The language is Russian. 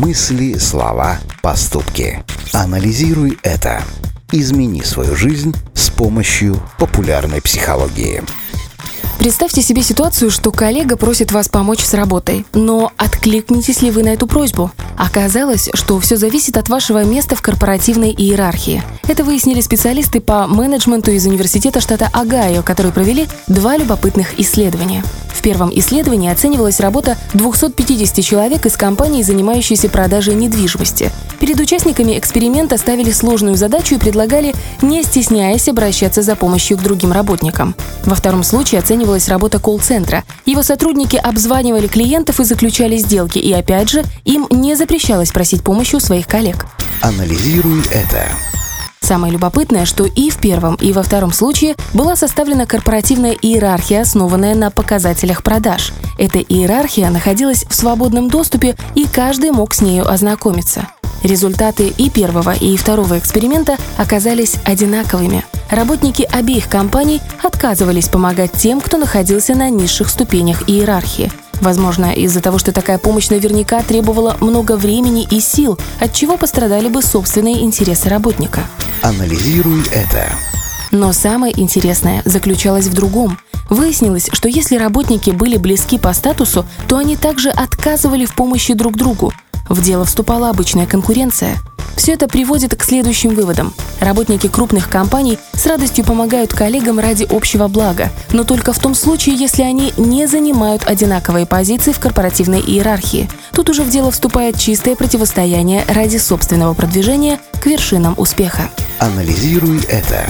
Мысли, слова, поступки. Анализируй это. Измени свою жизнь с помощью популярной психологии. Представьте себе ситуацию, что коллега просит вас помочь с работой, но откликнетесь ли вы на эту просьбу? Оказалось, что все зависит от вашего места в корпоративной иерархии. Это выяснили специалисты по менеджменту из Университета штата Огайо, которые провели два любопытных исследования. В первом исследовании оценивалась работа 250 человек из компании, занимающейся продажей недвижимости. Перед участниками эксперимента ставили сложную задачу и предлагали, не стесняясь, обращаться за помощью к другим работникам. Во втором случае оценивалась работа колл-центра. Его сотрудники обзванивали клиентов и заключали сделки, и опять же, им не запрещалось просить помощи у своих коллег. Анализируй это. Самое любопытное, что и в первом, и во втором случае была составлена корпоративная иерархия, основанная на показателях продаж. Эта иерархия находилась в свободном доступе, и каждый мог с нею ознакомиться. Результаты и первого, и второго эксперимента оказались одинаковыми. Работники обеих компаний отказывались помогать тем, кто находился на низших ступенях иерархии. Возможно, из-за того, что такая помощь наверняка требовала много времени и сил, от чего пострадали бы собственные интересы работника. Анализируй это. Но самое интересное заключалось в другом. Выяснилось, что если работники были близки по статусу, то они также отказывали в помощи друг другу. В дело вступала обычная конкуренция. Все это приводит к следующим выводам. Работники крупных компаний с радостью помогают коллегам ради общего блага, но только в том случае, если они не занимают одинаковые позиции в корпоративной иерархии. Тут уже в дело вступает чистое противостояние ради собственного продвижения к вершинам успеха. Анализируй это.